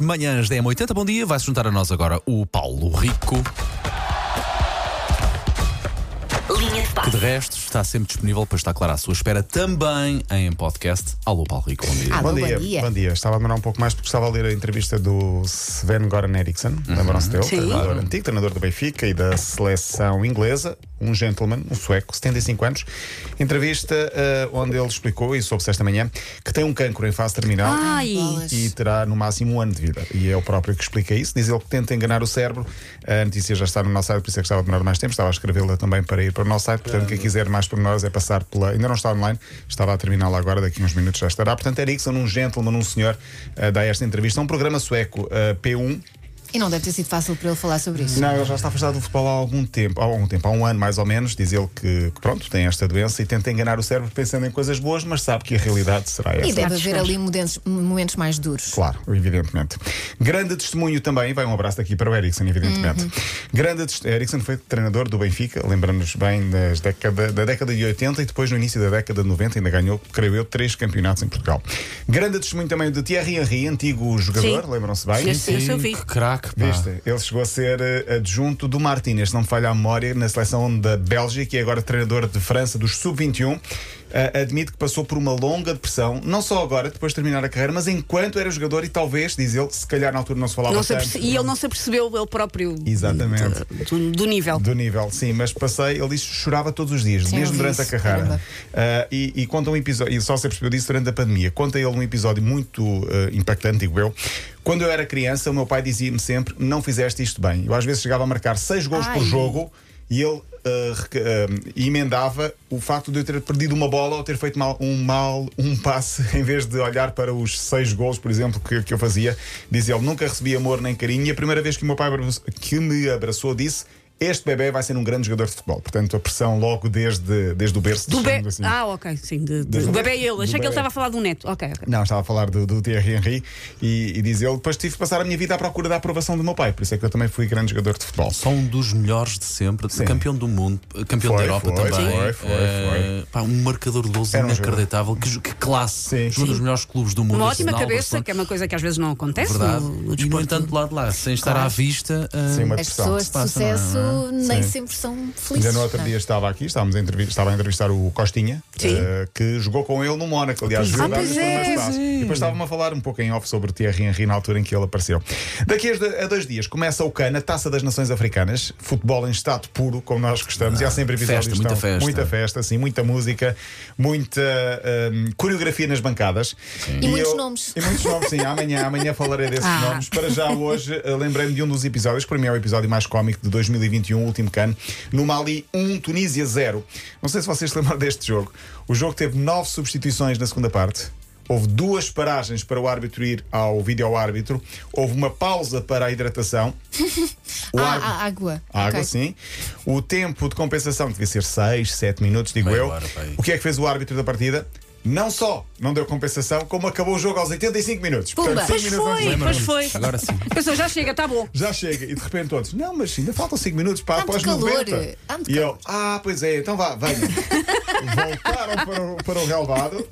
Manhãs da M80, bom dia. Vai se juntar a nós agora o Paulo Rico, Linha de que de resto está sempre disponível para estar claro à sua espera também em podcast. Alô, Paulo Rico, bom dia. Alô, Bom bom dia, dia. bom dia. Estava a demorar um pouco mais porque estava a ler a entrevista do Sven Goran Eriksson, lembram-se dele? Sim. Treinador antigo, treinador do Benfica e da seleção inglesa, um gentleman, um sueco, 75 anos. Entrevista eh, onde ele explicou, e soube-se esta manhã, que tem um cancro em fase terminal. Ai, E terá no máximo um ano de vida. E é o próprio que explica isso. Diz ele que tenta enganar o cérebro. A notícia já está no nosso site, por isso é que estava a demorar mais tempo. Estava a escrevê-la também para ir para o nosso site. Portanto, quem quiser mais por nós é passar pela. Ainda não está online, estava a terminá-la agora, daqui a uns minutos já estará. Portanto, Ericsson, um gentleman, um senhor, eh, dá esta entrevista. É um programa sueco, eh, P1. E não deve ter sido fácil para ele falar sobre isso. Não, ele já está afastado do futebol há algum tempo, há algum tempo, há um ano mais ou menos. Diz ele que, que, pronto, tem esta doença e tenta enganar o cérebro pensando em coisas boas, mas sabe que a realidade será essa. E deve haver ali momentos, momentos mais duros. Claro, evidentemente. Grande testemunho também, vai um abraço daqui para o Ericsson, evidentemente. Uhum. Grande Ericsson foi treinador do Benfica, lembrando-nos bem das década, da década de 80 e depois no início da década de 90 ainda ganhou, creio eu, três campeonatos em Portugal. Grande testemunho também de Thierry Henry, antigo jogador, Sim. lembram-se bem? Sim, sim. Vi. Que craque, pá. Viste? Ele chegou a ser eh, adjunto do Martínez, não me falha a memória, na seleção da Bélgica e agora treinador de França dos Sub-21. Eh, admite que passou por uma longa depressão, não só agora, depois de terminar a carreira, mas enquanto era jogador e talvez, diz ele, se calhar na altura não se falava Não se tanto. e ele não se apercebeu ele próprio Exatamente. do, do nível. Do nível, sim, mas passei, ele disse chorava todos os dias, Sim, mesmo durante a isso, carreira. caramba. Ah, e, e conta um episódio, e só se percebeu disso durante a pandemia. Conta ele um episódio muito ah, impactante, digo eu. Quando eu era criança, o meu pai dizia-me sempre: não fizeste isto bem. Eu às vezes chegava a marcar seis gols por Ai. jogo e ele ah, emendava o facto de eu ter perdido uma bola ou ter feito mal, um mal um passe em vez de olhar para os seis gols, por exemplo, que, que eu fazia. Dizia ele: nunca recebi amor nem carinho. E a primeira vez que o meu pai que me abraçou disse. Este bebê vai ser um grande jogador de futebol. Portanto, a pressão logo desde, desde o berço. Do be... digamos assim. Ah, ok, sim. De, de, do o- bebê é ele. Achei que bebé. ele estava a falar do neto. Ok, ok. Não, estava a falar do, do Thierry Henry e, e diz ele: depois tive que passar a minha vida à procura da aprovação do meu pai. Por isso é que eu também fui grande jogador de futebol. Só um dos melhores de sempre, Sim. campeão do mundo, campeão Foi, da Europa foi, também. foi, foi, Eh, pá, um marcador de um inacreditável. Que, que classe! Sim, um dos melhores clubes do mundo. Uma ótima Arsenal, cabeça, que é uma coisa que às vezes não acontece Verdade. no, no e no entanto, lá de lá, sem estar à vista. eh, Sim, uma As pressão. pessoas de passa, não é? nem Sim. sempre são felizes. Ainda no outro não é? dia estava aqui, estávamos a entrevi- estava a entrevistar o Costinha, Sim. eh, que jogou com ele no Mónaco. Aliás, jogou Ah, pois é. E depois estava-me a falar um pouco em off sobre o Thierry Henry na altura em que ele apareceu. Daqui a do- a dois dias começa o CAN, a Taça das Nações Africanas, futebol em estado puro, como nós gostamos, e há sempre episódios festa, muita festa. muita festa, sim, muita música, muita hum, coreografia nas bancadas. E muitos eu- nomes. E muitos nomes, sim. Amanhã, amanhã falarei desses Ah. nomes. Para já hoje, eh, lembrei-me de um dos episódios, que para mim é o episódio mais cómico de 2021, o último CAN, no Mali 1, Tunísia 0. Não sei se vocês se lembram deste jogo. O jogo teve nove substituições na segunda parte. Houve duas paragens para o árbitro ir ao vídeo-árbitro. Houve uma pausa para a hidratação. O Ah, árbitro- ah, água. a água, Ok. sim. O tempo de compensação, devia ser 6, 7 minutos, digo Meia eu. aí. o que é que fez o árbitro da partida? Não só não deu compensação, como acabou o jogo aos 85 minutos. Pumba. cinco Pois minutos foi, pois foi. Agora sim. Pensou, já chega, está bom. Já chega, e de repente todos, não, mas ainda faltam 5 minutos para Há após calor, 90. há muito E eu, ah, pois é, então vá, venha. Voltaram para o, para o relevado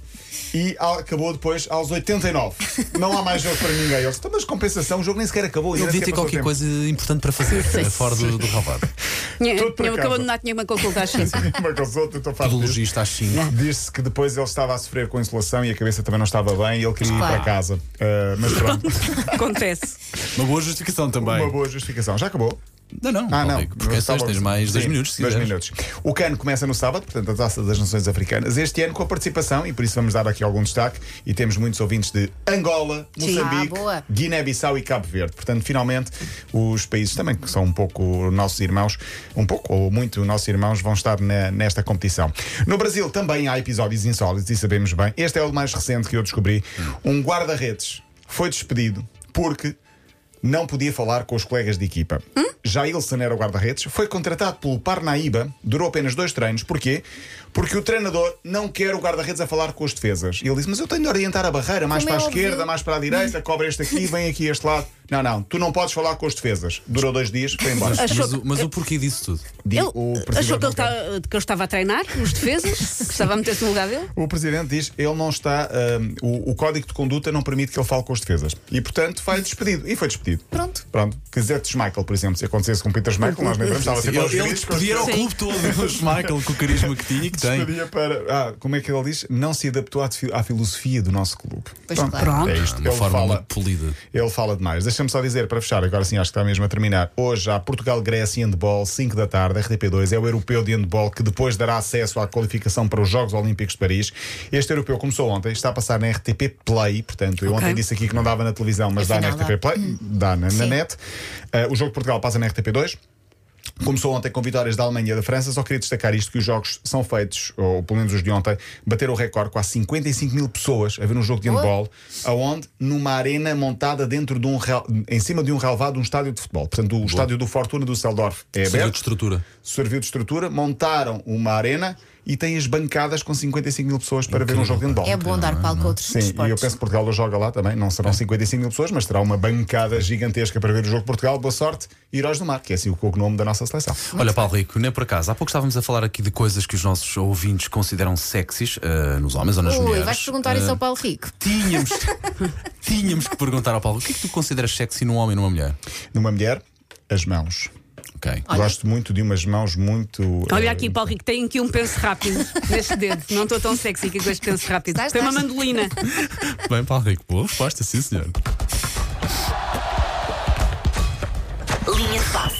e acabou depois aos 89. Não há mais jogo para ninguém. Eles, então, mas compensação, o jogo nem sequer acabou. Ele devia ter qualquer passou coisa importante para fazer, eh, fora do, do para tinha casa. acabado de dar tinha uma consulta às cinco. tempo. Uma consulta, estou farto às 5. Diz-se que depois ele estava a sofrer com insolação e a cabeça também não estava bem e ele queria ir Claro. para casa. Ah, mas pronto, Acontece. Uma boa justificação também. uma boa justificação. Já acabou? Não, não, Ah, não. Rico, porque é estava- tens mais dois minutos. se dois quiseres. minutos. O CAN começa no sábado, portanto, a Taça das Nações Africanas. Este ano com a participação, e por isso vamos dar aqui algum destaque, e temos muitos ouvintes de Angola. Moçambique, Ah. Guiné-Bissau e Cabo Verde. Portanto, finalmente, os países também que são um pouco nossos irmãos, um pouco ou muito nossos irmãos, vão estar na- nesta competição. No Brasil também há episódios insólitos, e sabemos bem. Este é o mais recente que eu descobri. Um guarda-redes foi despedido porque não podia falar com os colegas de equipa. Jailson era o guarda-redes, foi contratado pelo Parnaíba, durou apenas dois treinos. Porquê? Porque o treinador não quer o guarda-redes a falar com as defesas. E ele disse: Mas eu tenho de orientar a barreira, mais Como para é a óbvio. esquerda, mais para a direita, cobre este aqui, vem aqui este lado. Não, não, tu não podes falar com as defesas. Durou dois dias, foi embora. Achou Mas, o- mas o porquê disso tudo? Ele o presidente achou que, ele estava, que eu estava a treinar os defesas, que estava a meter-se no lugar dele. O presidente diz ele não está. hum, o, o código de conduta não permite que ele fale com as defesas. E, portanto, vai despedido. E foi despedido. Pronto. Pronto. Que Zé Schmeichel, por exemplo, se aconteceu com o Peter Schmeichel, nós lembramos, estava sempre Ele, ele despedia ao clube todo, o Schmeichel, com o carisma que tinha e que tem. Despedia para. Ah, como é que ele diz? Não se adaptou à, à filosofia do nosso clube. Pois claro. Pronto. É isto. Uma ele, forma fala, muito polida. ele fala demais. Deixa-me só dizer, para fechar, agora sim acho que está mesmo a terminar. Hoje há Portugal-Grécia handball, 5 da tarde, RTP2. É o europeu de handball que depois dará acesso à qualificação para os Jogos Olímpicos de Paris. Este europeu começou ontem, está a passar na RTP Play. Portanto, eu Ok. ontem disse aqui que não dava na televisão, mas dá na Afinal, RTP. Play, dá na, na Sim. Net. Ah, o jogo de Portugal passa na RTP2. Começou ontem com vitórias da Alemanha e da França. Só queria destacar isto: que os jogos são feitos, ou pelo menos os de ontem, bateram o recorde com 55 mil pessoas a ver um jogo de handball, aonde? Numa arena montada dentro de um em cima de um relevado de um estádio de futebol. Portanto, o estádio do Fortuna do Seldorf é Serviu de aberto, estrutura. serviu de estrutura, montaram uma arena e tem as bancadas com 55 mil pessoas para ver um jogo de handball. É bom dar palco a outros Sim, e eu esportes. penso que Portugal joga lá também. Não serão 55 mil pessoas, mas terá uma bancada gigantesca para ver o jogo de Portugal. Boa sorte, Heróis do Mar, que é assim o cognome da nossa seleção. Olha, Paulo Rico, nem por acaso, há pouco estávamos a falar aqui de coisas que os nossos ouvintes consideram sexys eh, nos homens ou nas Ui, mulheres. vais perguntar Eh, isso ao Paulo Rico. Tínhamos, tínhamos que perguntar ao Paulo: o que é que tu consideras sexy num homem e numa mulher? Numa mulher, as mãos. Okay. Gosto muito de umas mãos muito. Eh, Olha aqui, Paulo Rico, tem aqui um penso rápido neste dedo. Não estou tão sexy que com este penso rápido. Tem uma mandolina. Bem, Paulo Rico, boa resposta, sim, senhor. Linha de passe.